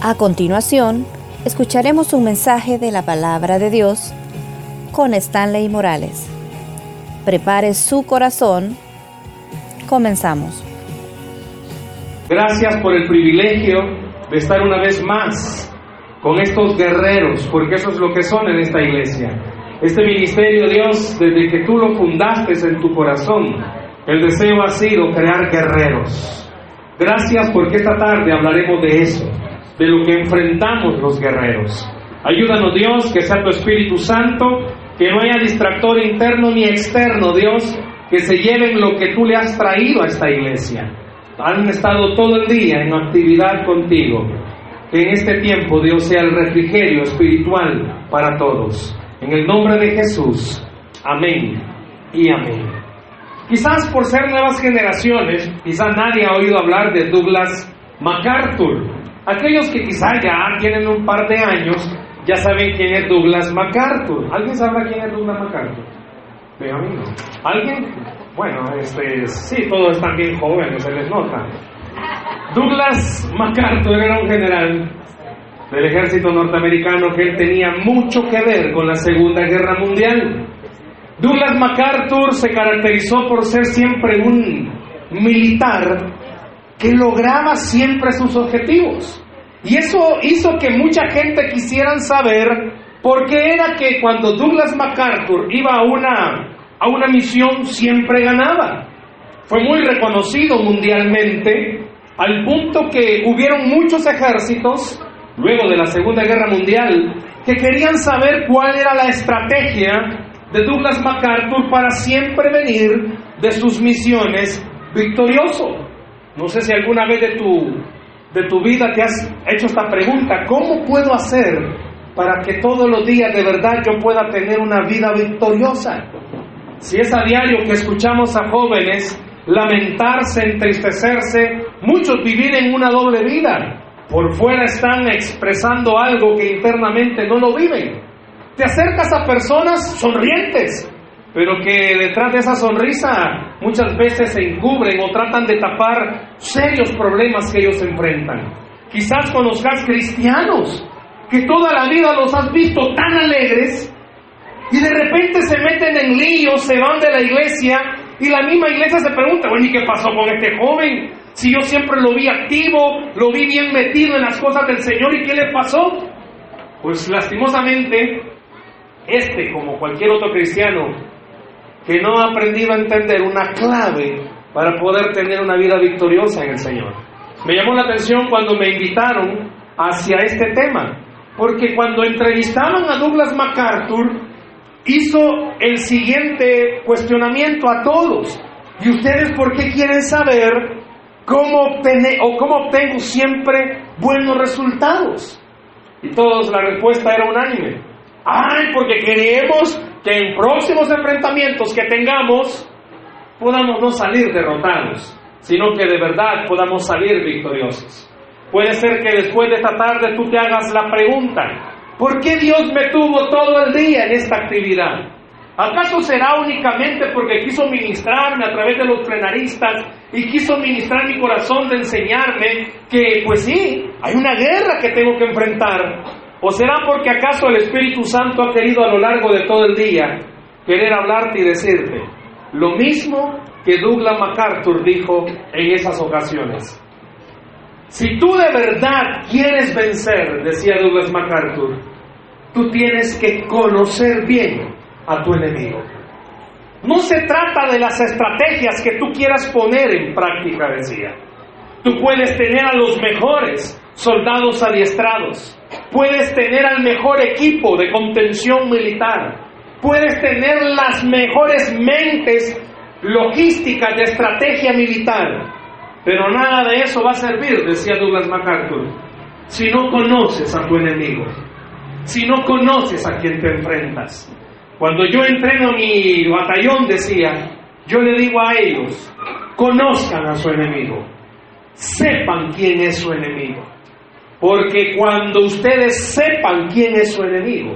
A continuación, escucharemos un mensaje de la palabra de Dios con Stanley Morales. Prepare su corazón. Comenzamos. Gracias por el privilegio de estar una vez más con estos guerreros, porque eso es lo que son en esta iglesia. Este ministerio, Dios, desde que tú lo fundaste en tu corazón, el deseo ha sido crear guerreros. Gracias porque esta tarde hablaremos de eso de lo que enfrentamos los guerreros. Ayúdanos Dios, que sea tu Espíritu Santo, que no haya distractor interno ni externo, Dios, que se lleven lo que tú le has traído a esta iglesia. Han estado todo el día en actividad contigo. Que en este tiempo Dios sea el refrigerio espiritual para todos. En el nombre de Jesús. Amén y amén. Quizás por ser nuevas generaciones, quizás nadie ha oído hablar de Douglas MacArthur. Aquellos que quizá ya tienen un par de años ya saben quién es Douglas MacArthur. ¿Alguien sabe quién es Douglas MacArthur? Ve a mí no. ¿Alguien? Bueno, este, sí, todos están bien jóvenes, se les nota. Douglas MacArthur era un general del ejército norteamericano que él tenía mucho que ver con la Segunda Guerra Mundial. Douglas MacArthur se caracterizó por ser siempre un militar que lograba siempre sus objetivos. Y eso hizo que mucha gente quisieran saber por qué era que cuando Douglas MacArthur iba a una, a una misión siempre ganaba. Fue muy reconocido mundialmente al punto que hubieron muchos ejércitos, luego de la Segunda Guerra Mundial, que querían saber cuál era la estrategia de Douglas MacArthur para siempre venir de sus misiones victorioso. No sé si alguna vez de tu, de tu vida te has hecho esta pregunta, ¿cómo puedo hacer para que todos los días de verdad yo pueda tener una vida victoriosa? Si es a diario que escuchamos a jóvenes lamentarse, entristecerse, muchos vivir en una doble vida. Por fuera están expresando algo que internamente no lo viven. Te acercas a personas sonrientes, pero que detrás de esa sonrisa muchas veces se encubren o tratan de tapar serios problemas que ellos enfrentan. Quizás conozcas cristianos que toda la vida los has visto tan alegres y de repente se meten en líos, se van de la iglesia y la misma iglesia se pregunta, bueno, ¿y qué pasó con este joven? Si yo siempre lo vi activo, lo vi bien metido en las cosas del Señor, ¿y qué le pasó? Pues lastimosamente, este, como cualquier otro cristiano, que no ha aprendido a entender una clave para poder tener una vida victoriosa en el Señor. Me llamó la atención cuando me invitaron hacia este tema, porque cuando entrevistaban a Douglas MacArthur, hizo el siguiente cuestionamiento a todos. ¿Y ustedes por qué quieren saber cómo obtener o cómo obtengo siempre buenos resultados? Y todos la respuesta era unánime. Ay, porque queremos que en próximos enfrentamientos que tengamos podamos no salir derrotados, sino que de verdad podamos salir victoriosos. Puede ser que después de esta tarde tú te hagas la pregunta, ¿por qué Dios me tuvo todo el día en esta actividad? ¿Acaso será únicamente porque quiso ministrarme a través de los plenaristas y quiso ministrar mi corazón de enseñarme que, pues sí, hay una guerra que tengo que enfrentar, ¿O será porque acaso el Espíritu Santo ha querido a lo largo de todo el día querer hablarte y decirte lo mismo que Douglas MacArthur dijo en esas ocasiones? Si tú de verdad quieres vencer, decía Douglas MacArthur, tú tienes que conocer bien a tu enemigo. No se trata de las estrategias que tú quieras poner en práctica, decía. Tú puedes tener a los mejores soldados adiestrados, puedes tener al mejor equipo de contención militar, puedes tener las mejores mentes logísticas de estrategia militar, pero nada de eso va a servir, decía Douglas MacArthur, si no conoces a tu enemigo, si no conoces a quien te enfrentas. Cuando yo entreno mi batallón, decía, yo le digo a ellos, conozcan a su enemigo, sepan quién es su enemigo. Porque cuando ustedes sepan quién es su enemigo,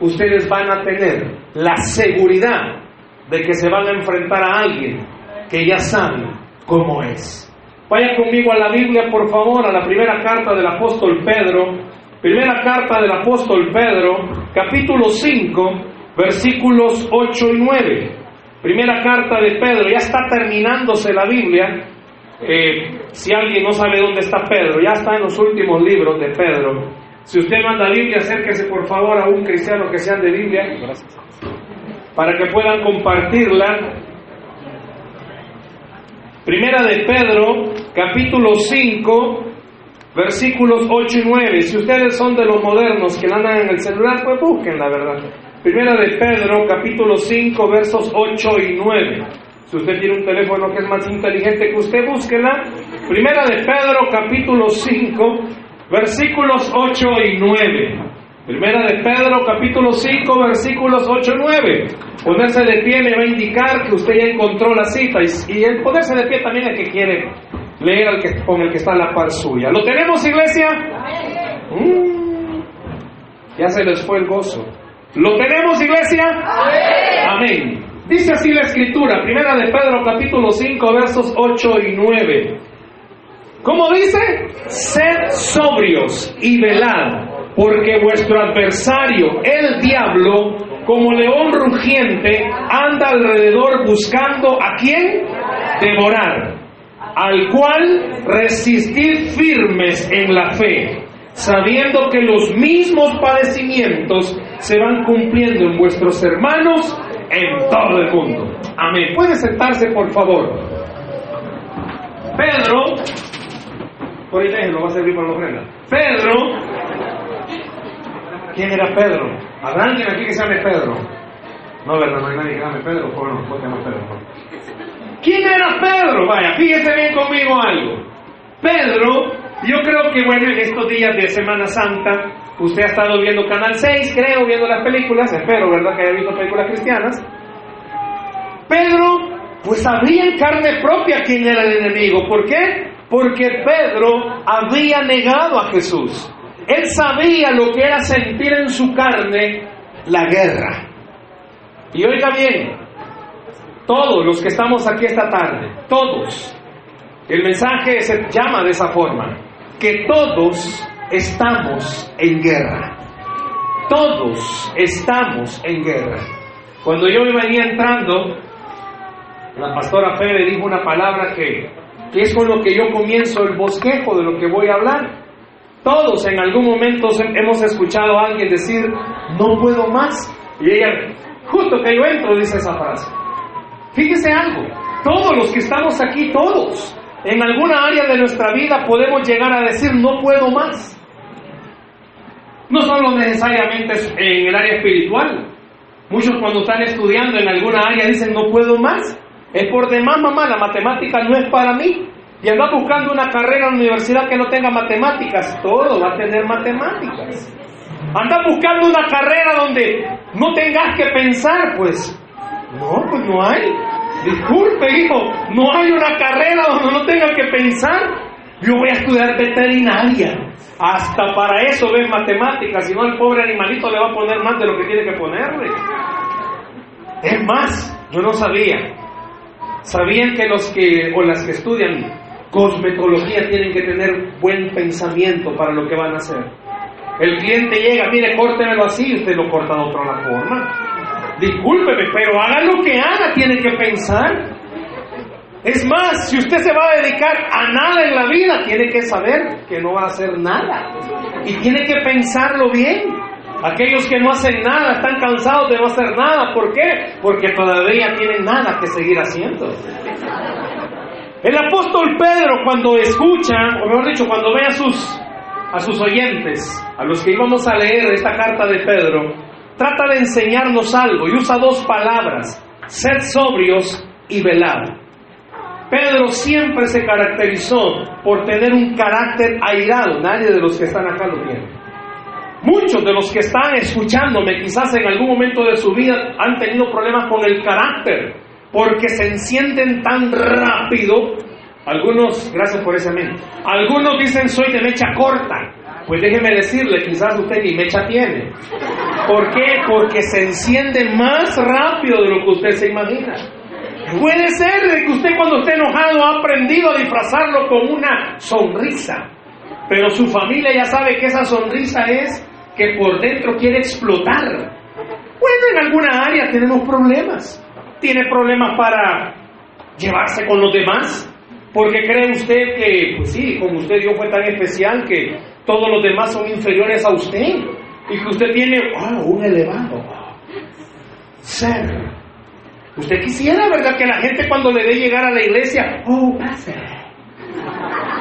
ustedes van a tener la seguridad de que se van a enfrentar a alguien que ya saben cómo es. Vaya conmigo a la Biblia, por favor, a la primera carta del apóstol Pedro. Primera carta del apóstol Pedro, capítulo 5, versículos 8 y 9. Primera carta de Pedro, ya está terminándose la Biblia. Eh, si alguien no sabe dónde está Pedro, ya está en los últimos libros de Pedro. Si usted manda Biblia, acérquese por favor a un cristiano que sea de Biblia para que puedan compartirla Primera de Pedro, capítulo 5, versículos 8 y 9. Si ustedes son de los modernos que andan en el celular, pues busquen la verdad. Primera de Pedro, capítulo 5, versos 8 y 9. Si usted tiene un teléfono que es más inteligente que usted, búsquela. Primera de Pedro, capítulo 5, versículos 8 y 9. Primera de Pedro, capítulo 5, versículos 8 y 9. Ponerse de pie me va a indicar que usted ya encontró la cita. Y, el ponerse de pie también es que quiere leer al que, con el que está en la par suya. ¿Lo tenemos, iglesia? Mm. ya se les fue el gozo. ¿Lo tenemos, iglesia? Amén. Dice así la escritura, primera de Pedro, capítulo 5, versos 8 y 9. ¿Cómo dice? Sed sobrios y velad porque vuestro adversario, el diablo, como león rugiente, anda alrededor buscando a quién devorar, al cual resistid firmes en la fe, sabiendo que los mismos padecimientos se van cumpliendo en vuestros hermanos en todo el mundo. Amén. Puede sentarse, por favor. Pedro, por déjenlo, va a servir para los Pedro ¿Quién era Pedro? ¿Habrá alguien aquí que se llame Pedro? No, ¿verdad? No hay nadie que llame Pedro. Bueno, ¿cómo se llama Pedro? ¿Quién era Pedro? Vaya, fíjese bien conmigo algo. Pedro, yo creo que, bueno, en estos días de Semana Santa, usted ha estado viendo Canal 6, creo, viendo las películas, espero, ¿verdad? Que haya visto películas cristianas. Pedro, pues sabía en carne propia quién era el enemigo. ¿Por qué? Porque Pedro había negado a Jesús. Él sabía lo que era sentir en su carne la guerra. Y oiga bien, todos los que estamos aquí esta tarde, todos, el mensaje se llama de esa forma, que todos estamos en guerra. Todos estamos en guerra. Cuando yo me venía entrando, la pastora Fede dijo una palabra que, que es con lo que yo comienzo el bosquejo de lo que voy a hablar. Todos en algún momento hemos escuchado a alguien decir, no puedo más. Y ella, justo que yo entro, dice esa frase. Fíjese algo, todos los que estamos aquí, todos, en alguna área de nuestra vida podemos llegar a decir, no puedo más. No solo necesariamente en el área espiritual. Muchos cuando están estudiando en alguna área dicen, no puedo más. Es por demás, mamá, la matemática no es para mí y anda buscando una carrera en la universidad que no tenga matemáticas, todo va a tener matemáticas. Anda buscando una carrera donde no tengas que pensar, pues. No, pues no hay. Disculpe, hijo, no hay una carrera donde no tenga que pensar. Yo voy a estudiar veterinaria. Hasta para eso ves matemáticas, si no el pobre animalito le va a poner más de lo que tiene que ponerle. Es más, yo no sabía. Sabían que los que o las que estudian cosmetología tienen que tener buen pensamiento para lo que van a hacer. El cliente llega, mire, córtemelo así, usted lo corta de otra forma. Discúlpeme, pero haga lo que haga, tiene que pensar. Es más, si usted se va a dedicar a nada en la vida, tiene que saber que no va a hacer nada. Y tiene que pensarlo bien. Aquellos que no hacen nada están cansados de no hacer nada. ¿Por qué? Porque todavía tienen nada que seguir haciendo. El apóstol Pedro cuando escucha, o mejor dicho, cuando ve a sus, a sus oyentes, a los que íbamos a leer esta carta de Pedro, trata de enseñarnos algo y usa dos palabras, sed sobrios y velad. Pedro siempre se caracterizó por tener un carácter airado, nadie de los que están acá lo tiene. Muchos de los que están escuchándome quizás en algún momento de su vida han tenido problemas con el carácter, porque se encienden tan rápido. Algunos, gracias por ese amén, algunos dicen soy de mecha corta. Pues déjeme decirle, quizás usted ni mecha tiene. ¿Por qué? Porque se enciende más rápido de lo que usted se imagina. Puede ser que usted cuando esté enojado ha aprendido a disfrazarlo con una sonrisa, pero su familia ya sabe que esa sonrisa es que por dentro quiere explotar. Bueno, en alguna área tenemos problemas. Tiene problemas para llevarse con los demás, porque cree usted que, pues sí, como usted Dios fue tan especial que todos los demás son inferiores a usted y que usted tiene un elevado ser. Usted quisiera, ¿verdad? Que la gente cuando le dé llegar a la iglesia, oh, pase.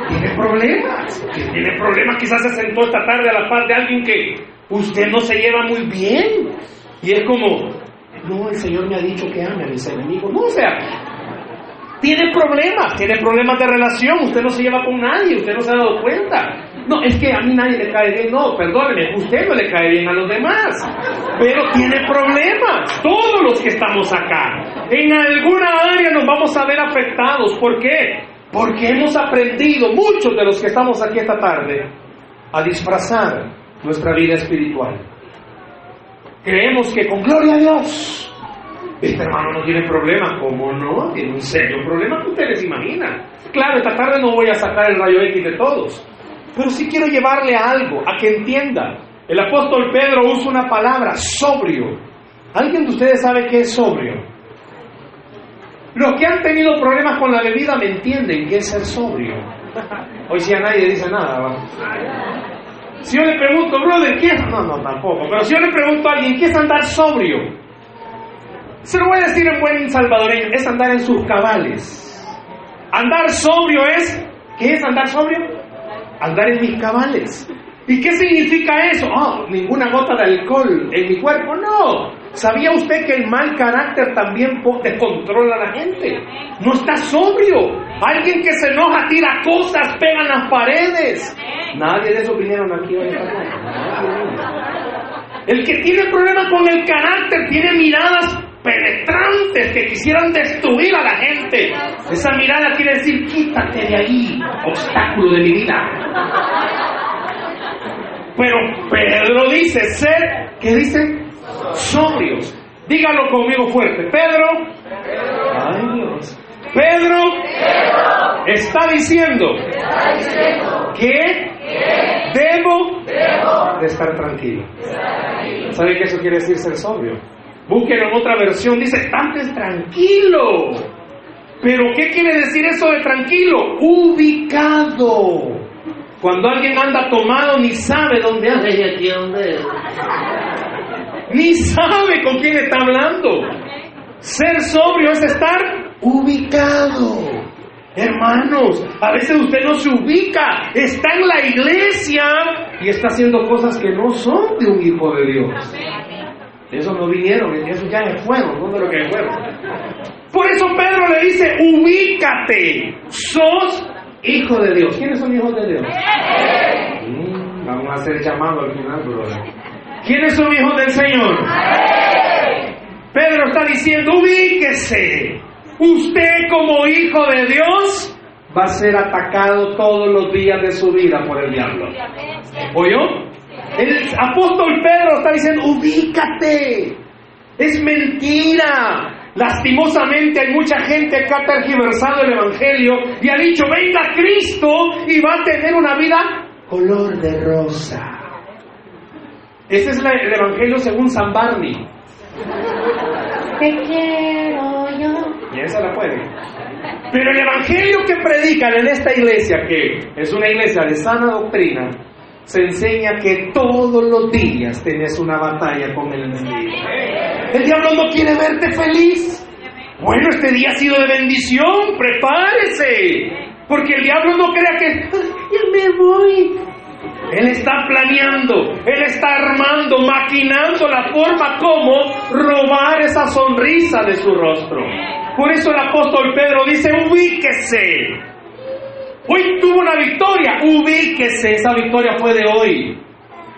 Tiene problemas. Tiene problemas. Quizás se sentó esta tarde a la par de alguien que usted no se lleva muy bien. Y es como, no, el Señor me ha dicho que ame a mis enemigos. No, o sea, tiene problemas, tiene problemas de relación, usted no se lleva con nadie, usted no se ha dado cuenta. No, es que a mí nadie le cae bien, no, perdóneme, usted no le cae bien a los demás, pero tiene problemas, todos los que estamos acá. En alguna área nos vamos a ver afectados, ¿por qué? Porque hemos aprendido, muchos de los que estamos aquí esta tarde, a disfrazar nuestra vida espiritual. Creemos que con gloria a Dios este hermano no tiene problema. ¿Cómo no? Tiene un serio problema que ustedes imaginan. Claro, esta tarde no voy a sacar el rayo X de todos, pero sí quiero llevarle algo, a que entienda. El apóstol Pedro usa una palabra, sobrio. ¿Alguien de ustedes sabe qué es sobrio? Los que han tenido problemas con la bebida me entienden qué es ser sobrio. Hoy si a nadie dice nada. Si yo le pregunto, brother, ¿qué es? No, no, tampoco. Pero si yo le pregunto a alguien, ¿qué es andar sobrio? Se lo voy a decir en buen salvadoreño, es andar en sus cabales. Andar sobrio es, ¿qué es andar sobrio? Andar en mis cabales. ¿Y qué significa eso? Oh, ninguna gota de alcohol en mi cuerpo. No. ¿Sabía usted que el mal carácter también descontrola a la gente? No está sobrio. Alguien que se enoja tira cosas, pega en las paredes. Nadie de esos vinieron aquí hoy. El que tiene problemas con el carácter tiene miradas penetrantes que quisieran destruir a la gente. Esa mirada quiere decir, quítate de ahí, obstáculo de mi vida. Pero Pedro dice, ser, ¿qué dice? Sobrios. Dígalo conmigo fuerte. Pedro. Pedro, está diciendo, que debo, de estar tranquilo. ¿Sabe qué eso quiere decir ser sobrio? Búsquenlo en otra versión, dice, estate tranquilo. Pero ¿qué quiere decir eso de tranquilo? Ubicado. Cuando alguien anda tomado ni sabe dónde anda y aquí dónde Ni sabe con quién está hablando. Ser sobrio es estar ubicado. Hermanos, a veces usted no se ubica, está en la iglesia y está haciendo cosas que no son de un hijo de Dios. Eso no vinieron, eso ya es fuego, no de lo que fuego. Por eso Pedro le dice, ubícate, sos hijo de Dios. ¿Quiénes son hijos de Dios? Mm, vamos a hacer llamado al final, brother. ¿Quiénes son hijos del Señor? Pedro está diciendo, ubíquese. Usted como hijo de Dios va a ser atacado todos los días de su vida por el diablo. ¿Oyó? El apóstol Pedro está diciendo, ubícate. Es mentira. Lastimosamente hay mucha gente que ha tergiversado el Evangelio y ha dicho, venga Cristo y va a tener una vida color de rosa. Ese es el Evangelio según San Barney. Te quiero yo. Y esa la puede. Pero el Evangelio que predican en esta iglesia, que es una iglesia de sana doctrina, se enseña que todos los días tenés una batalla con el enemigo. El diablo no quiere verte feliz. Bueno, este día ha sido de bendición, prepárese. Porque el diablo no crea que ya me voy. Él está planeando, él está armando, maquinando la forma como robar esa sonrisa de su rostro. Por eso el apóstol Pedro dice, ubíquese, Hoy tuvo una victoria, ubíquese, esa victoria fue de hoy.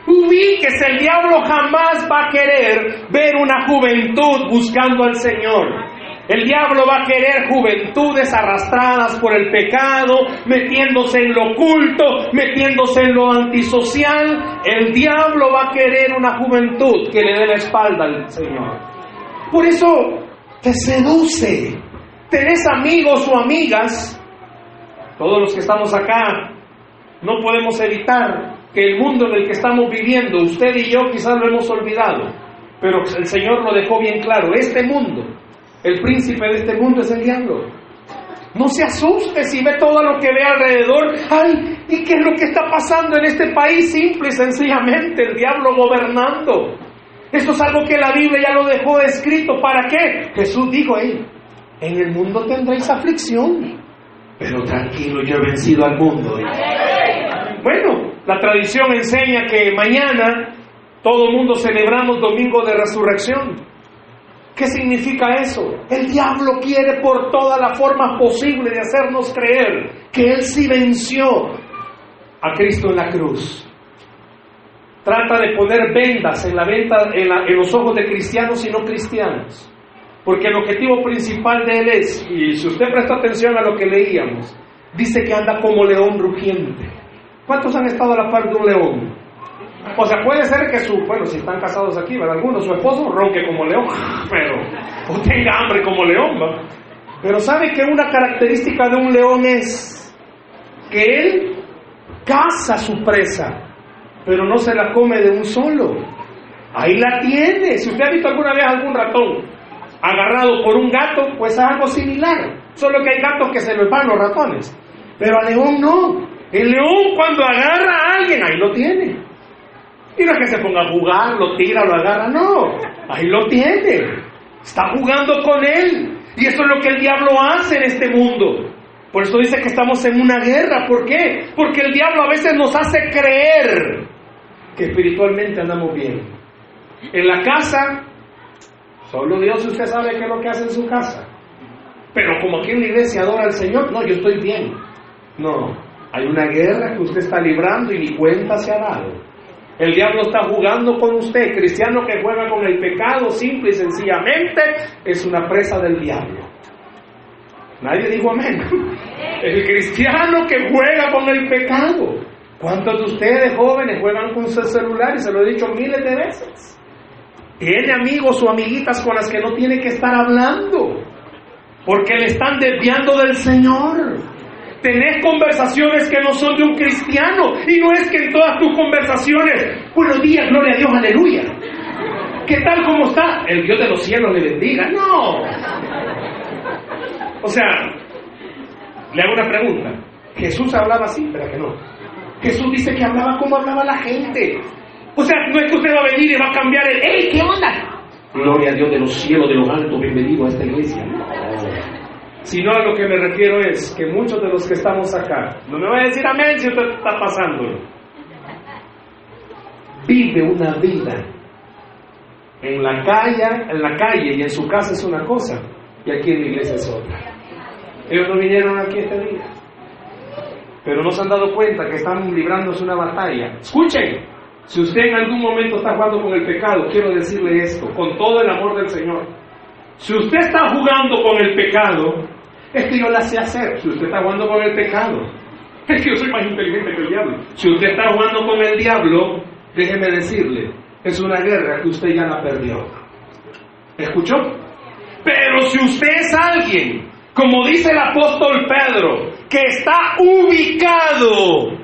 Ubíquese, el diablo jamás va a querer ver una juventud buscando al Señor. El diablo va a querer juventudes arrastradas por el pecado, metiéndose en lo oculto, metiéndose en lo antisocial. El diablo va a querer una juventud que le dé la espalda al Señor. Por eso te seduce tenés amigos o amigas, todos los que estamos acá, no podemos evitar que el mundo en el que estamos viviendo, usted y yo quizás lo hemos olvidado, pero el Señor lo dejó bien claro, este mundo, el príncipe de este mundo es el diablo. No se asuste si ve todo lo que ve alrededor. Ay, ¿y qué es lo que está pasando en este país? Simple y sencillamente, el diablo gobernando. Esto es algo que la Biblia ya lo dejó escrito. ¿Para qué? Jesús dijo, ahí, en el mundo tendréis aflicción. Pero tranquilo, yo he vencido al mundo. Bueno, la tradición enseña que mañana todo el mundo celebramos Domingo de Resurrección. ¿Qué significa eso? El diablo quiere por todas las formas posibles de hacernos creer que Él sí venció a Cristo en la cruz. Trata de poner vendas en, la venta, en, en los ojos de cristianos y no cristianos. Porque el objetivo principal de Él es, y si usted presta atención a lo que leíamos, dice que anda como león rugiente. ¿Cuántos han estado a la par de un león? O sea, puede ser que su, bueno, si están casados aquí, ¿verdad? Algunos, su esposo ronque como león, pero, o tenga hambre como león, ¿va? Pero ¿sabe que una característica de un león es que él caza su presa, pero no se la come de un solo? Ahí la tiene. Si usted ha visto alguna vez algún ratón agarrado por un gato, pues es algo similar. Solo que hay gatos que se les van los ratones. Pero al león no. El león cuando agarra a alguien, ahí lo tiene. Y no es que se ponga a jugar, lo tira, lo agarra, no. Ahí lo tiene. Está jugando con él. Y eso es lo que el diablo hace en este mundo. Por eso dice que estamos en una guerra. ¿Por qué? Porque el diablo a veces nos hace creer que espiritualmente andamos bien. En la casa, solo Dios usted sabe qué es lo que hace en su casa. Pero como aquí en la iglesia adora al Señor, no, yo estoy bien. No, hay una guerra que usted está librando y ni cuenta se ha dado. El diablo está jugando con usted. Cristiano que juega con el pecado, simple y sencillamente, es una presa del diablo. Nadie dijo amén. El cristiano que juega con el pecado. ¿Cuántos de ustedes jóvenes juegan con su celular? Y se lo he dicho miles de veces. Tiene amigos o amiguitas con las que no tiene que estar hablando. Porque le están desviando del Señor tenés conversaciones que no son de un cristiano. Y no es que en todas tus conversaciones, buenos días, gloria a Dios, aleluya. ¿Qué tal, cómo está? El Dios de los cielos le bendiga. No. O sea, le hago una pregunta. Jesús hablaba así, pero que no. Jesús dice que hablaba como hablaba la gente. O sea, no es que usted va a venir y va a cambiar el, ¡Ey, qué onda! Gloria a Dios de los cielos, de los altos, bienvenido a esta iglesia sino a lo que me refiero es que muchos de los que estamos acá, no me voy a decir amén si usted está pasando, vive una vida en la calle, en la calle y en su casa es una cosa y aquí en la iglesia es otra. Ellos no vinieron aquí este día, pero no se han dado cuenta que están librándose una batalla. Escuchen, si usted en algún momento está jugando con el pecado, quiero decirle esto, con todo el amor del Señor. Si usted está jugando con el pecado, es que yo la sé hacer. Si usted está jugando con el pecado, es que yo soy más inteligente que el diablo. Si usted está jugando con el diablo, déjeme decirle, es una guerra que usted ya la perdió. ¿Escuchó? Pero si usted es alguien, como dice el apóstol Pedro, que está ubicado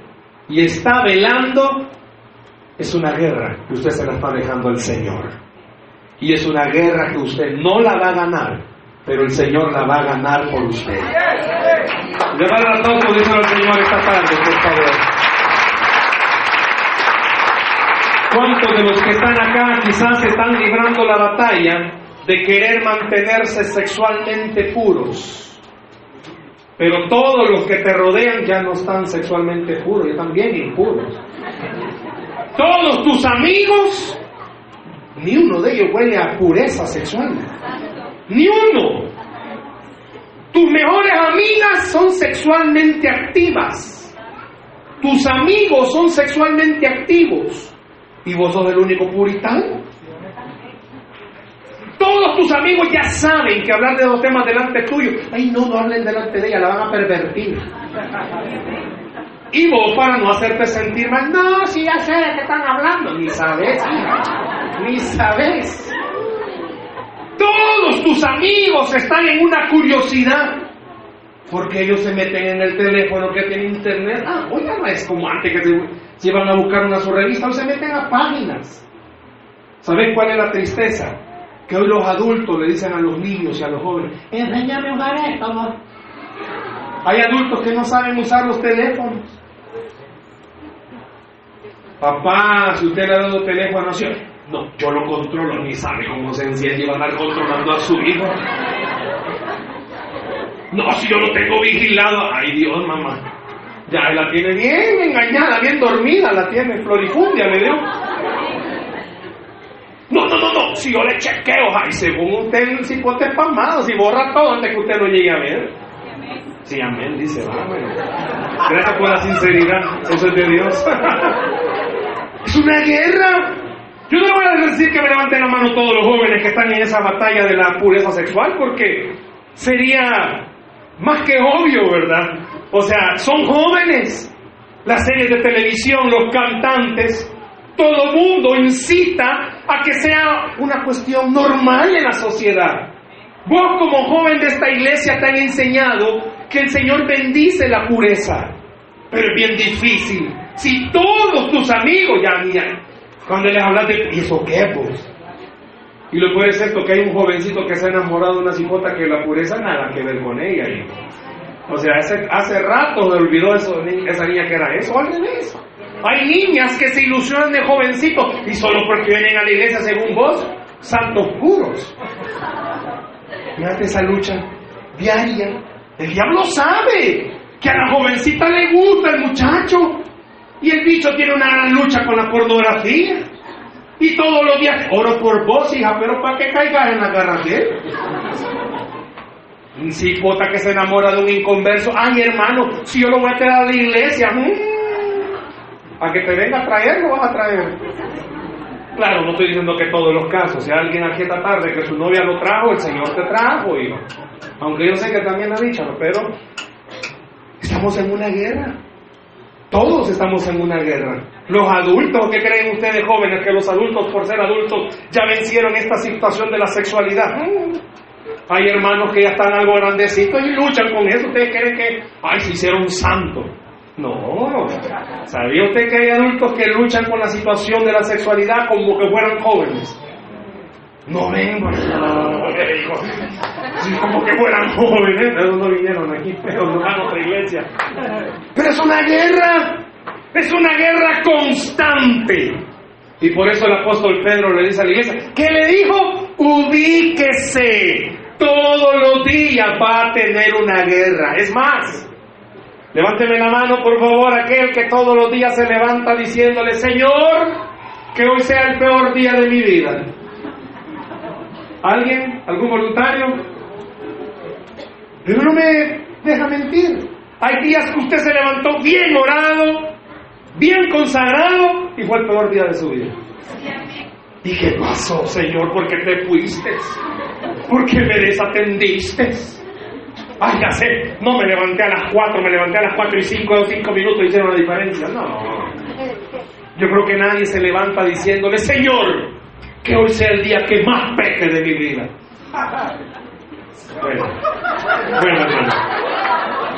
y está velando, es una guerra que usted se la está dejando al Señor. Y es una guerra que usted no la va a ganar pero el Señor la va a ganar por usted. Le va a dar todo al Señor esta tarde, por favor. ¿Cuántos de los que están acá quizás están librando la batalla de querer mantenerse sexualmente puros? Pero todos los que te rodean ya no están sexualmente puros, ya están bien impuros. Todos tus amigos, ni uno de ellos huele a pureza sexual. Ni uno. Tus mejores amigas son sexualmente activas. Tus amigos son sexualmente activos. ¿Y vos sos el único puritano? Todos tus amigos ya saben que hablar de los temas delante tuyo. Ay, no, no hablen delante de ella, la van a pervertir. Y vos, para no hacerte sentir mal, no, si ya sé de qué están hablando, ni sabes, ni sabes. Todos tus amigos están en una curiosidad. Porque ellos se meten en el teléfono que tiene internet. Ah, oiga, no es como antes que se, iban a buscar una su revista, o se meten a páginas. ¿Saben cuál es la tristeza? Que hoy los adultos le dicen a los niños y a los jóvenes, enséñame a usar esto. Hay adultos que no saben usar los teléfonos. Papá, si usted le ha dado teléfono, no, yo lo controlo, ni sabe cómo se enciende y va a andar controlando a su hijo. No, si yo lo tengo vigilado, ay Dios, mamá. Ya la tiene bien engañada, bien dormida, la tiene florifundia, le dio. No, no, no, no, si yo le chequeo, ay, según usted el cipote espamado, si borra todo antes que usted lo llegue a ver. Sí, amén, dice, va. Gracias por la sinceridad, eso es de Dios. es una guerra. Yo no voy a decir que me levanten la mano todos los jóvenes que están en esa batalla de la pureza sexual, porque sería más que obvio, ¿verdad? O sea, son jóvenes. Las series de televisión, los cantantes, todo mundo incita a que sea una cuestión normal en la sociedad. Vos como joven de esta iglesia te han enseñado que el Señor bendice la pureza, pero es bien difícil. Si todos tus amigos ya, miran, cuando les hablas de... ¿Y eso qué, pues? Y lo puede ser que hay un jovencito que se ha enamorado de una cipota que la pureza nada que ver con ella. O sea, hace, hace rato me olvidó eso, esa niña que era eso, al revés. Hay niñas que se ilusionan de jovencito y solo porque vienen a la iglesia según vos, santos puros. Fíjate esa lucha diaria. El diablo sabe que a la jovencita le gusta el muchacho. Y el bicho tiene una gran lucha con la pornografía. Y todos los días, oro por vos, hija, pero ¿para qué caigas en la garra de él? Un cipota que se enamora de un inconverso. Ay, hermano, si yo lo voy a traer a la iglesia, mm, a que te venga a traer, lo vas a traer. Claro, no estoy diciendo que todos los casos. Si alguien aquí esta tarde que su novia lo trajo, el Señor te trajo, hijo. Aunque yo sé que también ha dicho, pero estamos en una guerra. Todos estamos en una guerra. Los adultos, ¿qué creen ustedes jóvenes? Que los adultos, por ser adultos, ya vencieron esta situación de la sexualidad. Hay hermanos que ya están algo grandecitos y luchan con eso. ¿Ustedes creen que, ay, se hicieron santo? No. ¿Sabía usted que hay adultos que luchan con la situación de la sexualidad como que fueran jóvenes? No ven, como que fueran jóvenes, pero no vinieron aquí, pero no van a otra iglesia. Pero es una guerra, es una guerra constante. Y por eso el apóstol Pedro le dice a la iglesia, ¿qué le dijo? Ubíquese. Todos los días va a tener una guerra. Es más, levánteme la mano, por favor, aquel que todos los días se levanta diciéndole, Señor, que hoy sea el peor día de mi vida. ¿Alguien? ¿Algún voluntario? Pero no me deja mentir. Hay días que usted se levantó bien orado, bien consagrado y fue el peor día de su vida. ¿Y qué pasó, Señor? ¿Por qué te fuiste? ¿Por qué me desatendiste? Ay, ya sé, no me levanté a las 4, me levanté a las 4 y 5 o 5 minutos hicieron la diferencia. No. Yo creo que nadie se levanta diciéndole, Señor, que hoy sea el día que más peque de mi vida. Bueno, bueno, hermano.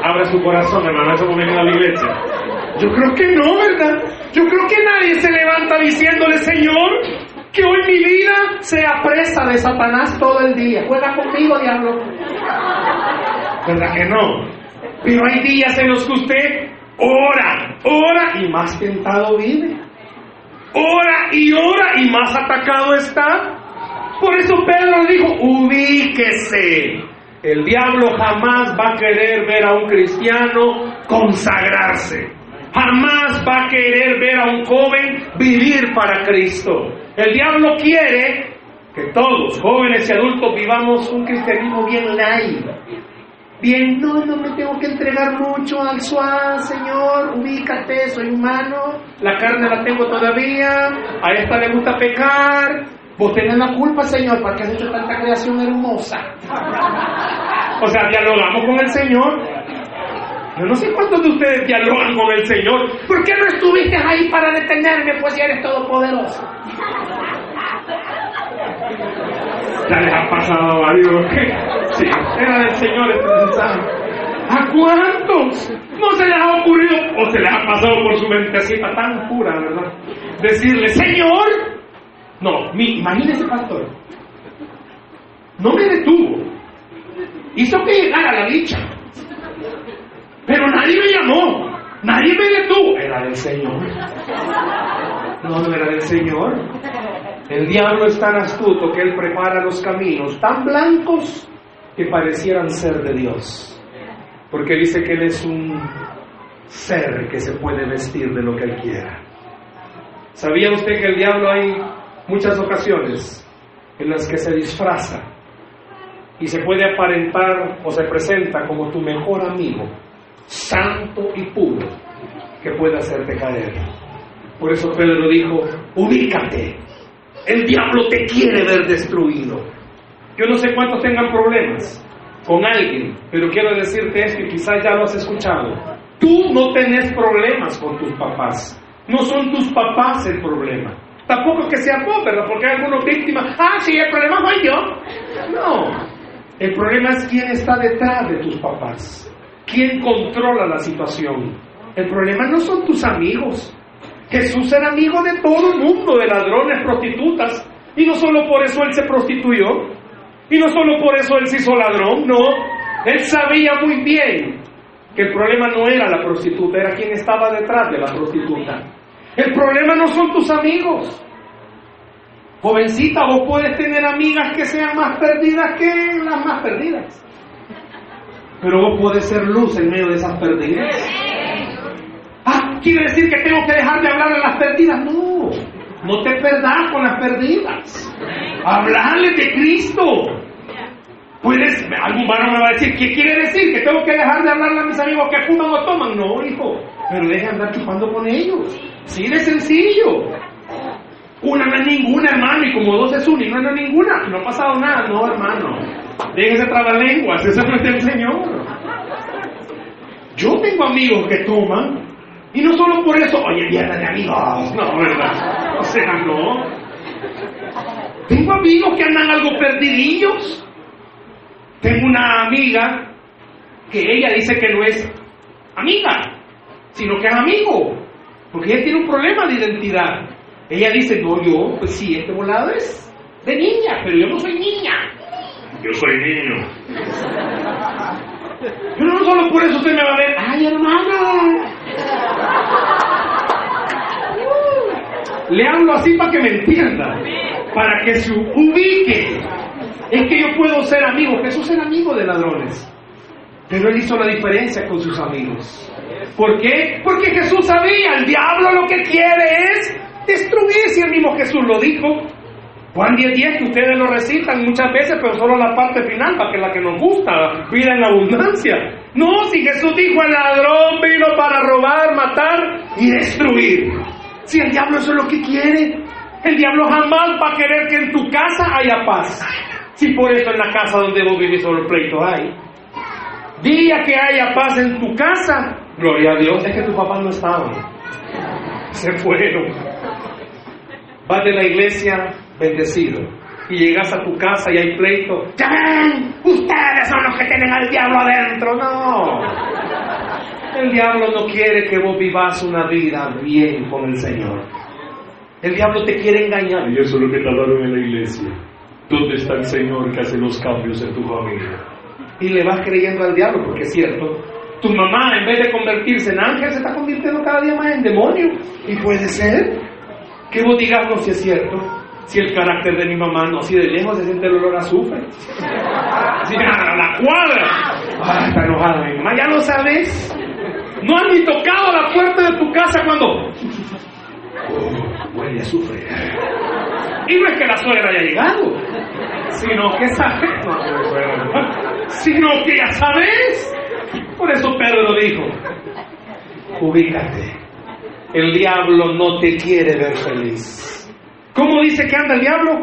Abra su corazón, hermano, eso me a la iglesia. Yo creo que no, ¿verdad? Yo creo que nadie se levanta diciéndole, Señor, que hoy mi vida sea presa de Satanás todo el día. Juega conmigo, diablo. ¿Verdad que no? Pero hay días en los que usted ora, ora y más tentado vive. Ora y ora y más atacado está. Por eso Pedro dijo, ubíquese. El diablo jamás va a querer ver a un cristiano consagrarse. Jamás va a querer ver a un joven vivir para Cristo. El diablo quiere que todos, jóvenes y adultos, vivamos un cristianismo bien light. Bien, no, no me tengo que entregar mucho al suave, Señor, ubícate, soy humano, la carne la tengo todavía, a esta le gusta pecar, vos tenés la culpa, Señor, para que has hecho tanta creación hermosa. O sea, dialogamos con el Señor. Yo no sé cuántos de ustedes dialogan con el Señor. ¿Por qué no estuviste ahí para detenerme? Pues si eres todopoderoso. ya les ha pasado a varios. Sí, era del Señor este mensaje. ¿A cuántos? No se les ha ocurrido, o se les ha pasado por su mentecita tan pura, ¿verdad? Decirle, Señor, no, mi, imagínese, pastor, no me detuvo, hizo que llegara la dicha, pero nadie me llamó, nadie me detuvo, era del Señor. No, no era del Señor. El diablo es tan astuto que él prepara los caminos tan blancos que parecieran ser de Dios. Porque dice que Él es un ser que se puede vestir de lo que Él quiera. ¿Sabía usted que el diablo hay muchas ocasiones en las que se disfraza y se puede aparentar o se presenta como tu mejor amigo, santo y puro, que puede hacerte caer? Por eso Pedro dijo, ubícate, el diablo te quiere ver destruido. Yo no sé cuántos tengan problemas con alguien, pero quiero decirte esto y quizás ya lo has escuchado. Tú no tenés problemas con tus papás. No son tus papás el problema. Tampoco que sea vos, ¿verdad? Porque hay algunos víctimas. Ah, sí, el problema soy yo. No. El problema es quién está detrás de tus papás. ¿Quién controla la situación? El problema no son tus amigos. Jesús era amigo de todo el mundo, de ladrones, prostitutas. Y no solo por eso él se prostituyó. Y no solo por eso él se hizo ladrón, no. Él sabía muy bien que el problema no era la prostituta, era quien estaba detrás de la prostituta. El problema no son tus amigos. Jovencita, vos puedes tener amigas que sean más perdidas que las más perdidas. Pero vos podés ser luz en medio de esas perdidas. Ah, ¿quiere decir que tengo que dejar de hablar de las perdidas? No, no te perdas con las perdidas. Hablarle de Cristo. Puedes, algún varón me va a decir, ¿qué quiere decir? ¿Que tengo que dejar de hablarle a mis amigos que fuman o toman? No, hijo, pero deje andar chupando con ellos. Sí, de sencillo. Una no es ninguna, hermano, y como dos es una, y no es ninguna. No ha pasado nada, no, hermano. Déjese lenguas, eso no es del Señor. Yo tengo amigos que toman, y no solo por eso, oye, viernes de amigos, no, ¿verdad? O sea, no. Tengo amigos que andan algo perdidillos. Tengo una amiga que ella dice que no es amiga, sino que es amigo, porque ella tiene un problema de identidad. Ella dice, no, yo, pues sí, este volado es de niña, pero yo no soy niña. Yo soy niño. Pero no solo por eso usted me va a ver, ay hermana. Le hablo así para que me entienda, para que se ubique. Es que yo puedo ser amigo, Jesús era amigo de ladrones, pero él hizo la diferencia con sus amigos. ¿Por qué? Porque Jesús sabía, el diablo lo que quiere es destruir, si el mismo Jesús lo dijo. Juan 10, 10, que ustedes lo recitan muchas veces, pero solo la parte final, para que la que nos gusta, vida en abundancia. No, si Jesús dijo, el ladrón vino para robar, matar y destruir. Si el diablo eso es lo que quiere, el diablo jamás va a querer que en tu casa haya paz. Si por eso en la casa donde vos vivís solo pleito hay. Día que haya paz en tu casa, gloria a Dios, es que tus papás no estaban. Se fueron. Vas de la iglesia bendecido y llegas a tu casa y hay pleito. ¡Ya ven! Ustedes son los que tienen al diablo adentro. No. El diablo no quiere que vos vivas una vida bien con el Señor. El diablo te quiere engañar. Y eso es lo que te hablaron en la iglesia. ¿Dónde está el Señor que hace los cambios en tu familia? Y le vas creyendo al diablo, porque es cierto. Tu mamá, en vez de convertirse en ángel, se está convirtiendo cada día más en demonio. Y puede ser que vos digas, no, si es cierto. Si el carácter de mi mamá no, si de lejos se siente el olor a azufre. Si a la cuadra. Ah, está enojada mi mamá, ya lo sabes. No han ni tocado la puerta de tu casa cuando. Oh, huele a azufre. Y no es que la suegra haya llegado, sino que sabes. No, sino que ya sabes. Por eso Pedro dijo: Ubícate. El diablo no te quiere ver feliz. ¿Cómo dice que anda el diablo?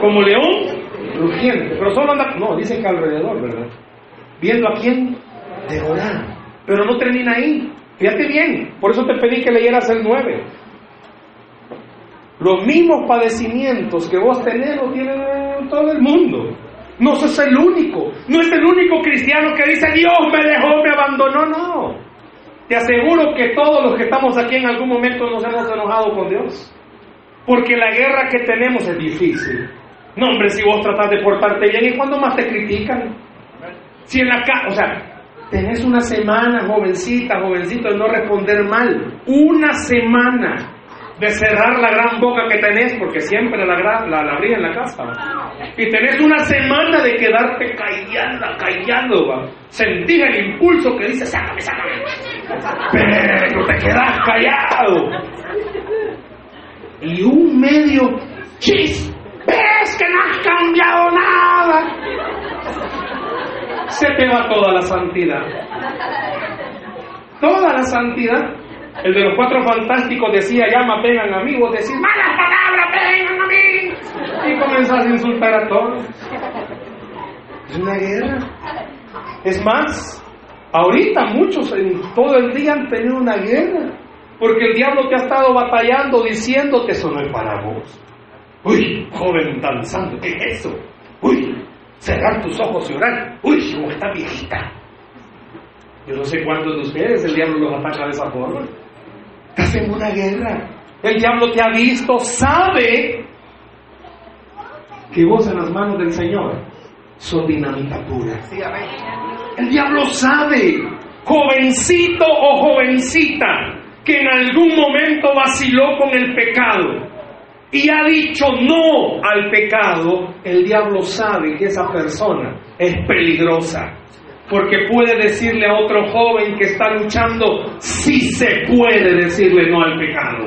Como león rugiente. Pero solo anda. No, dice que alrededor, ¿verdad? Viendo a quién devorar. Pero no termina ahí. Fíjate bien, por eso te pedí que leyeras el 9. Los mismos padecimientos que vos tenés los tiene todo el mundo. No sos el único. No es el único cristiano que dice Dios me dejó, me abandonó. No. Te aseguro que todos los que estamos aquí en algún momento nos hemos enojado con Dios. Porque la guerra que tenemos es difícil. No, hombre, si vos tratás de portarte bien, ¿y cuándo más te critican? Si en la casa, o sea, tenés una semana, jovencita, jovencito, de no responder mal. Una semana de cerrar la gran boca que tenés, porque siempre la, la, abrí en la casa. Y tenés una semana de quedarte callada, callado. ¿va? Sentís el impulso que dice, sácame, sácame. Pero te quedas callado. Y un medio chis, ves que no has cambiado nada. Se te va toda la santidad. Toda la santidad. El de los cuatro fantásticos decía, llama, vengan a mí, vos decís, malas palabras, vengan a mí. Y comenzás a insultar a todos. Es una guerra. Es más, ahorita muchos en todo el día han tenido una guerra. Porque el diablo te ha estado batallando diciéndote eso no es para vos. Uy, joven danzando, ¿qué es eso? Uy, cerrar tus ojos y orar. Uy, vos estás viejita. Yo no sé cuántos de ustedes el diablo los ataca de esa forma. Estás en una guerra. El diablo te ha visto, sabe que vos en las manos del Señor sos dinamita pura. El diablo sabe, jovencito o jovencita, que en algún momento vaciló con el pecado y ha dicho no al pecado, el diablo sabe que esa persona es peligrosa porque puede decirle a otro joven que está luchando, si se puede decirle no al pecado.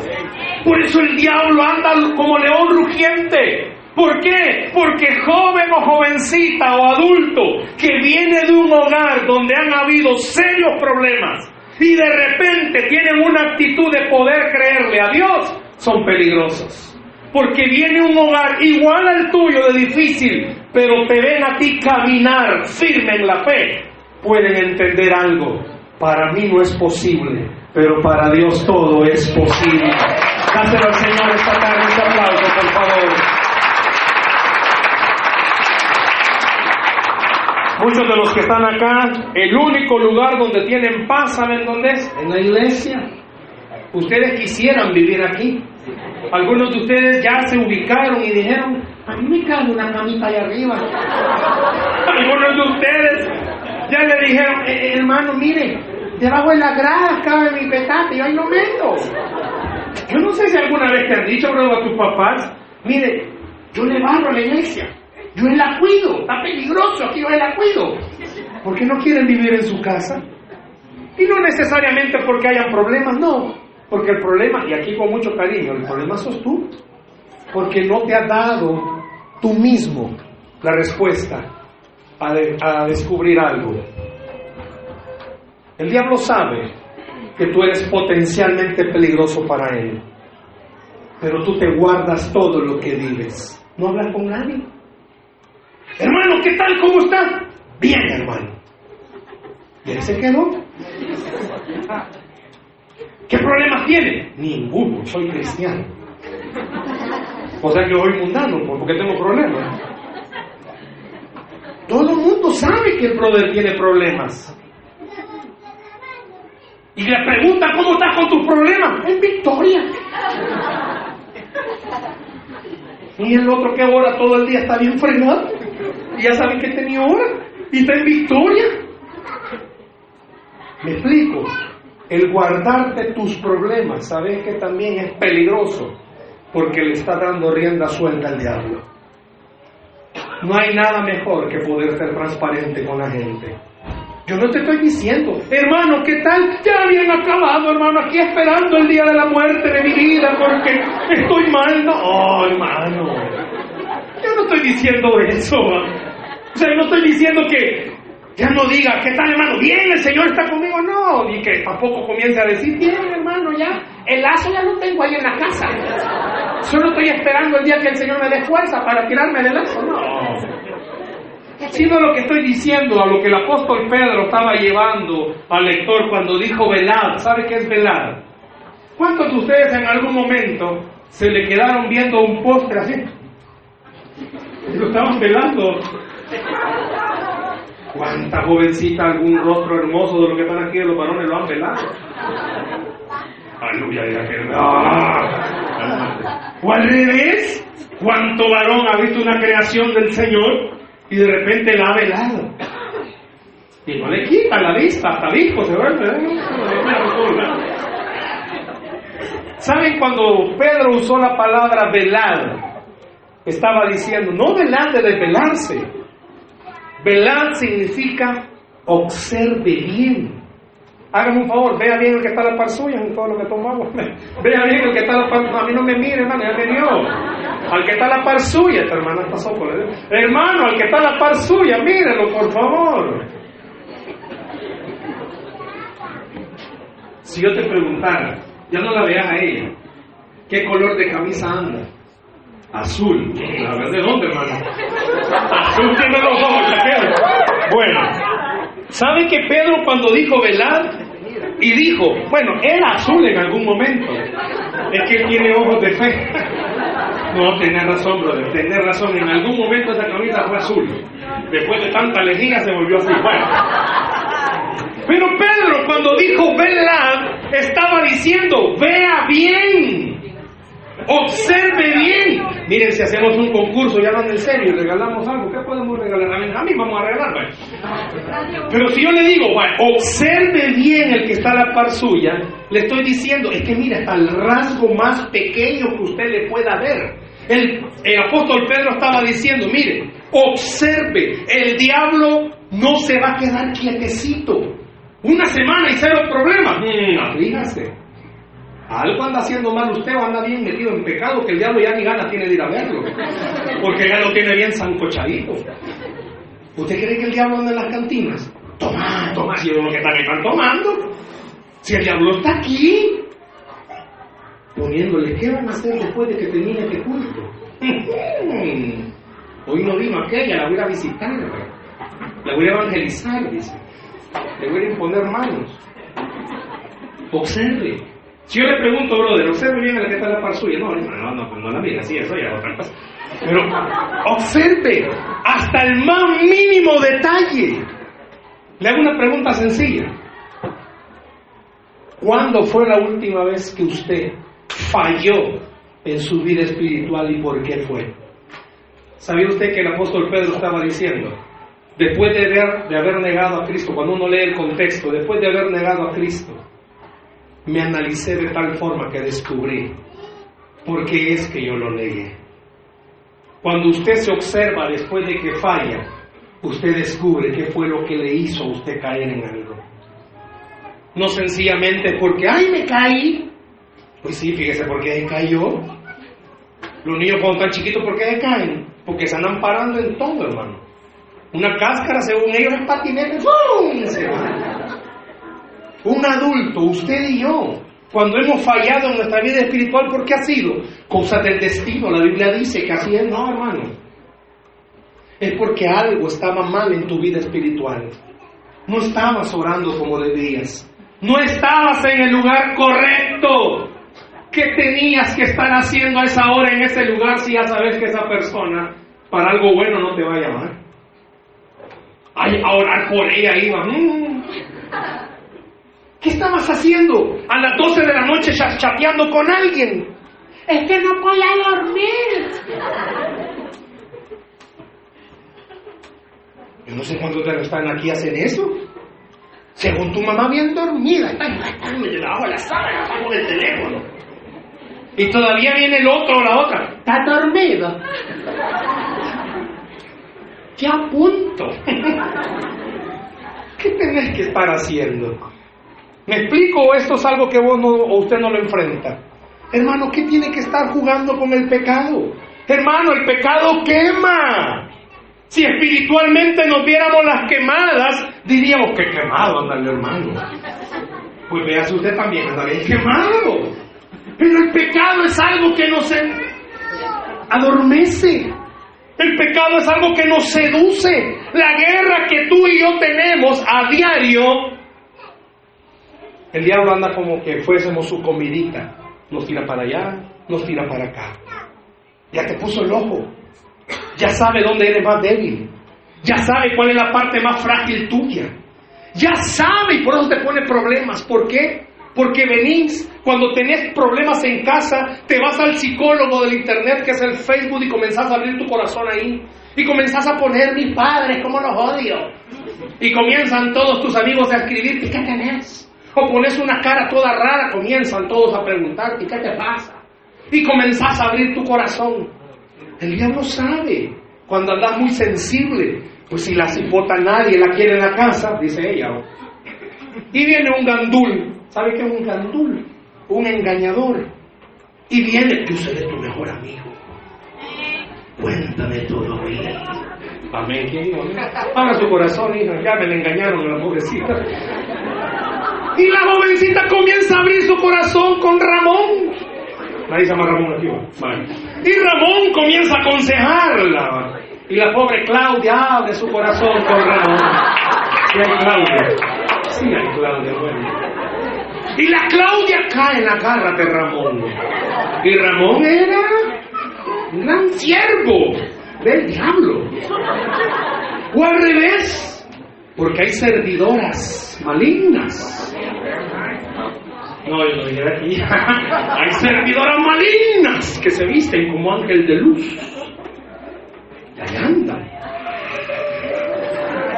Por eso el diablo anda como león rugiente. ¿Por qué? Porque joven o jovencita o adulto que viene de un hogar donde han habido serios problemas y de repente tienen una actitud de poder creerle a Dios, son peligrosos porque viene un hogar igual al tuyo de difícil, pero te ven a ti caminar firme en la fe, pueden entender algo. Para mí no es posible, pero para Dios todo es posible. Dáselo al Señor esta tarde, un aplauso, por favor. Muchos de los que están acá, el único lugar donde tienen paz, ¿saben dónde es? En la iglesia. Ustedes quisieran vivir aquí. Algunos de ustedes ya se ubicaron y dijeron, a mí me cabe una camita ahí arriba. Algunos de ustedes ya le dijeron, eh, hermano, mire, debajo de la grada cabe mi petate, yo ahí no meto. Yo no sé si alguna vez te han dicho, bro, a tus papás, mire, yo le barro a la iglesia, yo la cuido, está peligroso, aquí yo la cuido. ¿Por qué no quieren vivir en su casa? Y no necesariamente porque hayan problemas, no, porque el problema, y aquí con mucho cariño, el problema sos tú, porque no te ha dado tú mismo la respuesta a descubrir algo. El diablo sabe que tú eres potencialmente peligroso para él, pero tú te guardas todo lo que vives. No hablas con nadie. Hermano, ¿qué tal? ¿Cómo está? Bien, hermano. Y él se quedó. ¿Qué problemas tiene? Ninguno, soy cristiano. O sea que soy mundano, porque tengo problemas. Todo el mundo sabe que el brother tiene problemas. Y le pregunta cómo estás con tus problemas. En victoria. Y el otro que ora todo el día está bien frenado. Y ya saben que tenía hora. Y está en victoria. Me explico. El guardarte tus problemas, sabes que también es peligroso. Porque le está dando rienda suelta al diablo. No hay nada mejor que poder ser transparente con la gente. Yo no te estoy diciendo, hermano, ¿qué tal? Ya bien acabado, hermano, aquí esperando el día de la muerte de mi vida porque estoy mal. No, oh, hermano. Yo no estoy diciendo eso. O sea, yo no estoy diciendo que ya no diga, ¿qué tal, hermano? Bien, el Señor está conmigo. No, ni que tampoco comience a decir, bien, hermano, ya. El lazo ya lo tengo ahí en la casa. Solo estoy esperando el día que el Señor me dé fuerza para tirarme del lazo. No. Sino lo que estoy diciendo, a lo que el apóstol Pedro estaba llevando al lector cuando dijo velad. ¿Sabe qué es velad? ¿Cuántos de ustedes en algún momento se le quedaron viendo un postre así. Lo estaban velando. ¿Cuánta jovencita, algún rostro hermoso de lo que están aquí de los varones lo han velado? Aleluya, diga que ¿O al revés? ¿Cuánto varón ha visto una creación del Señor y de repente la ha velado? Y no le quita la vista, hasta disco se vuelve. ¿eh? ¿Saben cuando Pedro usó la palabra velar? Estaba diciendo, no velar de desvelarse. Velar significa observe bien. Hágame un favor, vea bien el que está la par suya, en todo lo que tomamos. Vea bien el que está la par no, A mí no me mire, hermano, ya me dio. Al que está la par suya, esta hermana pasó por él. Hermano, al que está la par suya, mírelo, por favor. Si yo te preguntara, ya no la veas a ella, ¿qué color de camisa anda? Azul. A ver, ¿de dónde, hermano? Azul tiene los ojos, Bueno, ¿sabe que Pedro cuando dijo velar y dijo, bueno, era azul en algún momento. Es que él tiene ojos de fe. No, tenés razón, brother, tenés razón. En algún momento esa camisa fue azul. Después de tanta lejía se volvió así. Bueno. Pero Pedro cuando dijo velar, estaba diciendo, vea bien. Observe bien. Miren, si hacemos un concurso, ya van en serio, y regalamos algo, ¿qué podemos regalar? A mí, vamos a regalar, Pero si yo le digo, observe bien el que está a la par suya, le estoy diciendo, es que mira, hasta el rasgo más pequeño que usted le pueda ver. El, apóstol Pedro estaba diciendo, mire, observe, el diablo no se va a quedar quietecito. Una semana y cero problemas. Mm. Algo anda haciendo mal usted o anda bien metido en pecado que el diablo ya ni gana tiene de ir a verlo. Porque ya lo tiene bien zancochadito. ¿Usted cree que el diablo anda en las cantinas? Toma, toma, si es lo que están, están tomando. Si el diablo está aquí, poniéndole, ¿qué van a hacer después de que termine este culto? Hoy no vino aquella, la voy a visitar, la voy a evangelizar, dice. Le voy a imponer manos. Observe. Si yo le pregunto, brother, observe bien a la que está la par suya. No, no, no, pues no la mira, sí, eso ya otra. Pero observe hasta el más mínimo detalle. Le hago una pregunta sencilla. ¿Cuándo fue la última vez que usted falló en su vida espiritual y por qué fue? ¿Sabía usted que el apóstol Pedro estaba diciendo? Después de haber, de haber negado a Cristo, cuando uno lee el contexto, después de haber negado a Cristo, me analicé de tal forma que descubrí por qué es que yo lo negué. Cuando usted se observa después de que falla, usted descubre qué fue lo que le hizo a usted caer en algo. No sencillamente porque, ay, me caí. Pues sí, fíjese por qué cayó. Los niños cuando están chiquitos, ¿por qué caen? Porque se andan parando en todo, hermano. Una cáscara, según ellos, es patinete, ¡pum! Se un adulto, usted y yo, cuando hemos fallado en nuestra vida espiritual, ¿por qué ha sido? Cosa del destino. La Biblia dice que así es, no, hermano. Es porque algo estaba mal en tu vida espiritual. No estabas orando como debías. No estabas en el lugar correcto. ¿Qué tenías que estar haciendo a esa hora en ese lugar si ya sabes que esa persona para algo bueno no te va a llamar? Ay, a orar por ella iba. Mm. ¿Qué estabas haciendo a las 12 de la noche chateando con alguien? Es que no podía dormir. Yo no sé cuántos de los están aquí hacen eso. Según tu mamá bien dormida, están, están debajo de la sala, están con el teléfono. Y todavía viene el otro o la otra. Está dormido. Ya a punto. ¿Qué tenés que estar haciendo? ¿Me explico o esto es algo que vos no, o usted no lo enfrenta? Hermano, ¿qué tiene que estar jugando con el pecado? Hermano, el pecado quema. Si espiritualmente nos viéramos las quemadas, diríamos que quemado anda el hermano. Pues véase usted también, anda quemado. Pero el pecado es algo que nos adormece. El pecado es algo que nos seduce. La guerra que tú y yo tenemos a diario el diablo anda como que fuésemos su comidita. Nos tira para allá, nos tira para acá. Ya te puso el ojo. Ya sabe dónde eres más débil. Ya sabe cuál es la parte más frágil tuya. Ya sabe y por eso te pone problemas. ¿Por qué? Porque venís, cuando tenés problemas en casa, te vas al psicólogo del internet que es el Facebook y comenzás a abrir tu corazón ahí. Y comenzás a poner mis padres, cómo los odio. Y comienzan todos tus amigos a escribirte, ¿qué tenés? O pones una cara toda rara, comienzan todos a preguntarte, ¿qué te pasa? Y comenzás a abrir tu corazón. El diablo sabe, cuando andas muy sensible, pues si la cipota nadie la quiere en la casa, dice ella. Y viene un gandul, ¿sabe qué es un gandul? Un engañador. Y viene, tú seré tu mejor amigo. Cuéntame todo bien. Amén. Abra su corazón, hija. Ya me la engañaron la pobrecita. Y la jovencita comienza a abrir su corazón con Ramón. Nadie se llama Ramón aquí. Vale. Y Ramón comienza a aconsejarla. Y la pobre Claudia abre su corazón con Ramón. Hay Claudia. Sí hay Claudia, bueno. Y la Claudia cae en la garra de Ramón. Y Ramón era un gran siervo del diablo. O al revés, porque hay servidoras malignas. No, yo no llegué aquí. hay servidoras malignas que se visten como ángel de luz. Y ahí andan.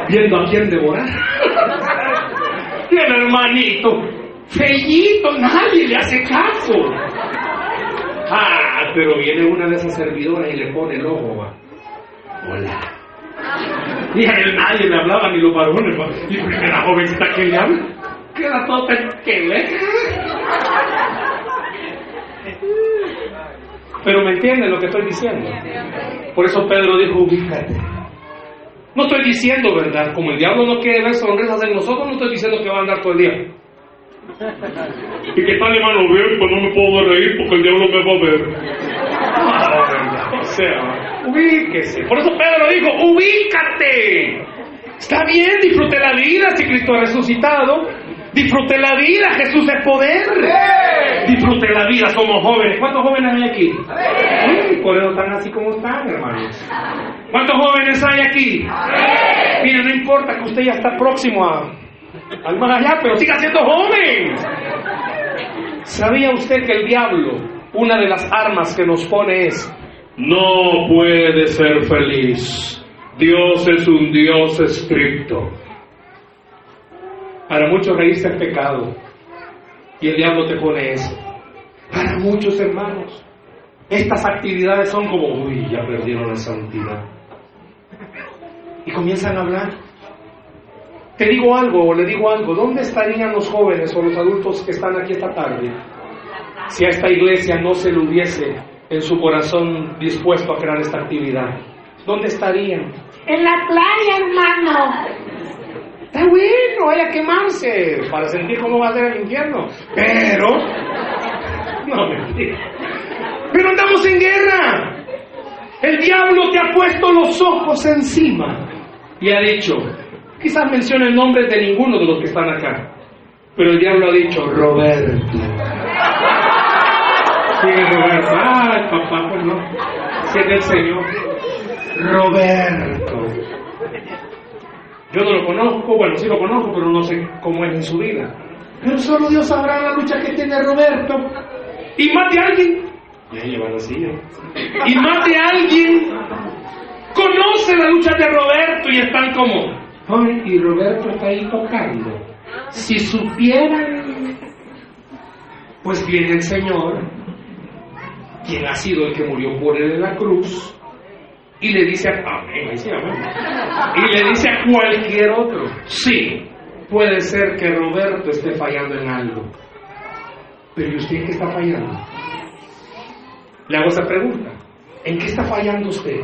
Viendo a quién devorar. y el hermanito, fellito, nadie le hace caso. Ah, pero viene una de esas servidoras y le pone el ojo. Hola. Y a él nadie le hablaba, ni los varones. va. Y primera jovencita que le habla, queda todo que le. Pero me entienden lo que estoy diciendo. Por eso Pedro dijo, ubícate. No estoy diciendo, ¿verdad? Como el diablo no quiere ver sonrisas en nosotros, no estoy diciendo que va a andar todo el día. ¿Y qué tal, hermano? Ver, pues no me puedo reír porque el diablo me va a ver. Sea, ubíquese. Por eso Pedro dijo, ubícate. Está bien, disfrute la vida si Cristo ha resucitado. Disfrute la vida, Jesús es poder. Disfrute la vida, somos jóvenes. ¿Cuántos jóvenes hay aquí? Uy, por eso están así como están, hermanos. ¿Cuántos jóvenes hay aquí? Mire, no importa que usted ya está próximo a, al más allá, pero siga siendo joven. ¿Sabía usted que el diablo, una de las armas que nos pone es, no puede ser feliz? Dios es un Dios estricto. Para muchos reírse es pecado. Y el diablo te pone eso. Para muchos hermanos, estas actividades son como, uy, ya perdieron la santidad. Y comienzan a hablar. Te digo algo o le digo algo, ¿dónde estarían los jóvenes o los adultos que están aquí esta tarde si a esta iglesia no se le hubiese en su corazón dispuesto a crear esta actividad? ¿Dónde estarían? En la playa, hermano. Está bueno, vaya a quemarse para sentir cómo va a ser el infierno. Pero, no mentira. Pero andamos en guerra. El diablo te ha puesto los ojos encima y ha dicho, quizás mencione el nombre de ninguno de los que están acá, pero el diablo ha dicho, Roberto. Sí, Roberto. Ay, papá, pues no. Si es del Señor. Roberto. Yo no lo conozco, bueno, sí lo conozco, pero no sé cómo es en su vida. Pero solo Dios sabrá la lucha que tiene Roberto. Y más de alguien, ya lleva la silla, y más de alguien conoce la lucha de Roberto y están como, ay, y Roberto está ahí tocando. Si supieran, pues viene el Señor, quien ha sido el que murió por él en la cruz, y le dice a, amén, ahí sí, amén. y le dice a cualquier otro, sí, puede ser que Roberto esté fallando en algo, pero ¿y usted en qué está fallando? Le hago esa pregunta, ¿en qué está fallando usted?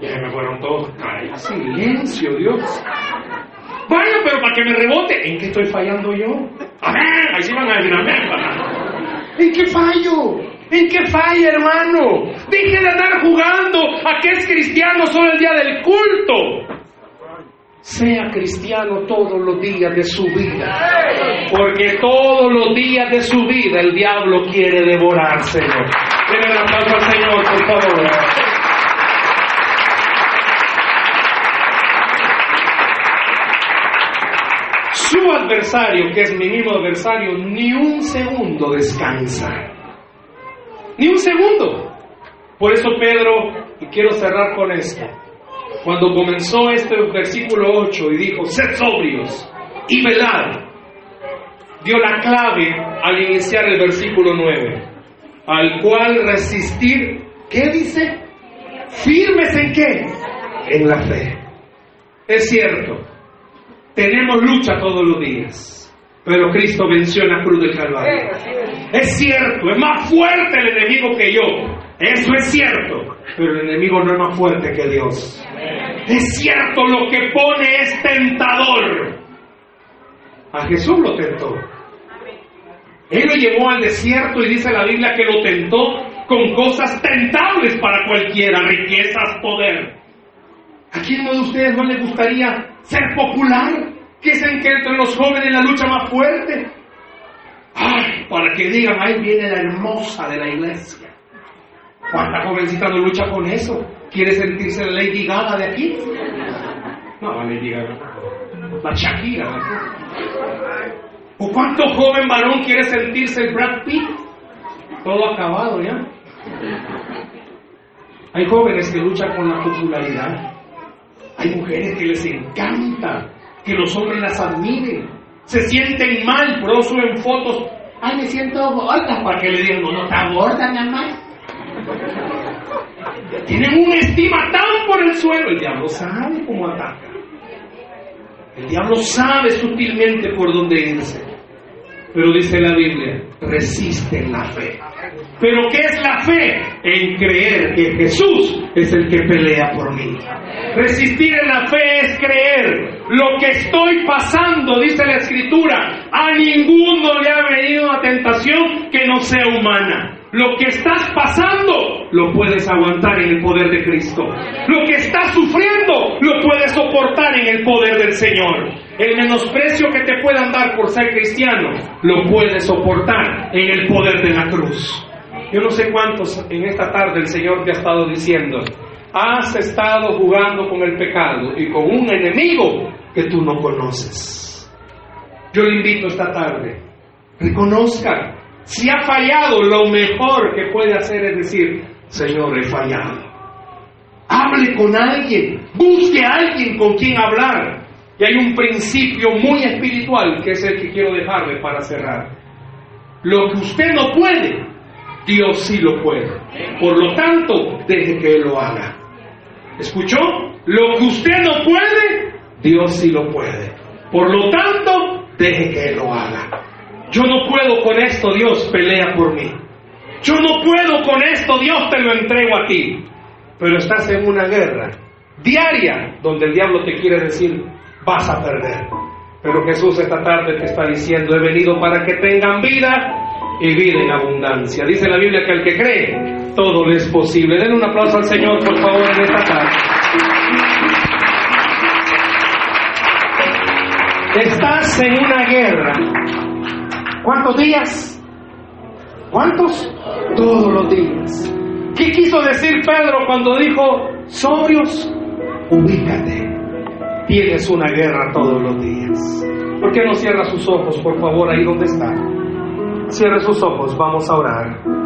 Ya me fueron todos, calla, silencio, Dios. Vaya, pero para que me rebote, ¿en qué estoy fallando yo? Amén, ahí sí van a decir amén. ¿En qué fallo? ¿En qué falla, hermano? Deje de andar jugando a que es cristiano solo el día del culto. sea cristiano todos los días de su vida. Porque todos los días de su vida el diablo quiere devorárselo. Denle la palabra al Señor, por favor. Su adversario, que es mi mismo adversario, ni un segundo descansa. Ni un segundo. Por eso Pedro, y quiero cerrar con esto, cuando comenzó este versículo 8 y dijo, sed sobrios y velad, dio la clave al iniciar el versículo 9, al cual resistir, ¿qué dice? Firmes en qué? En la fe. Es cierto, tenemos lucha todos los días, pero Cristo venció en la cruz del Calvario. Es cierto, es más fuerte el enemigo que yo, eso es cierto, pero el enemigo no es más fuerte que Dios. Es cierto, lo que pone es tentador. A Jesús lo tentó. Él lo llevó al desierto y dice la Biblia que lo tentó con cosas tentables para cualquiera, riquezas, poder. ¿A quién de ustedes no le gustaría ser popular? Que que entre los jóvenes la lucha más fuerte. Ay, para que digan, ahí viene la hermosa de la iglesia. ¿Cuánta jovencita no lucha con eso? ¿Quiere sentirse la Lady Gaga de aquí? No, la Lady Gaga. La Shakira. ¿O cuánto joven varón quiere sentirse el Brad Pitt? Todo acabado ya. Hay jóvenes que luchan con la popularidad. Hay mujeres que les encanta que los hombres las admiren. Se sienten mal, por eso suben fotos. Ay, me siento gorda, para que le digan, no, no está gorda, mi amor. Tienen una estima tan por el suelo. El diablo sabe cómo ataca. El diablo sabe sutilmente por dónde irse. Pero dice la Biblia, resiste la fe. Pero ¿qué es la fe? En creer que Jesús es el que pelea por mí. Resistir en la fe es creer. Lo que estoy pasando, dice la Escritura, a ninguno le ha venido una tentación que no sea humana. Lo que estás pasando lo puedes aguantar en el poder de Cristo. Lo que estás sufriendo lo puedes soportar en el poder del Señor. El menosprecio que te puedan dar por ser cristiano lo puedes soportar en el poder de la cruz. Yo no sé cuántos en esta tarde el Señor te ha estado diciendo, has estado jugando con el pecado y con un enemigo que tú no conoces. Yo le invito esta tarde, reconozca si ha fallado, lo mejor que puede hacer es decir, Señor, he fallado. Hable con alguien, busque a alguien con quien hablar. Y hay un principio muy espiritual que es el que quiero dejarle para cerrar. Lo que usted no puede, Dios sí lo puede. Por lo tanto, deje que Él lo haga. ¿Escuchó? Lo que usted no puede, Dios sí lo puede. Por lo tanto, deje que Él lo haga. Yo no puedo con esto, Dios, pelea por mí. Yo no puedo con esto, Dios, te lo entrego a ti. Pero estás en una guerra diaria donde el diablo te quiere decir, vas a perder. Pero Jesús esta tarde te está diciendo, he venido para que tengan vida y vida en abundancia. Dice la Biblia que al que cree, todo le es posible. Den un aplauso al Señor, por favor, en esta tarde. Estás en una guerra. ¿Cuántos días? ¿Cuántos? Todos los días. ¿Qué quiso decir Pedro cuando dijo, sobrios, ubícate? Tienes una guerra todos los días. ¿Por qué no cierra sus ojos, por favor, ahí donde está? Cierre sus ojos, vamos a orar.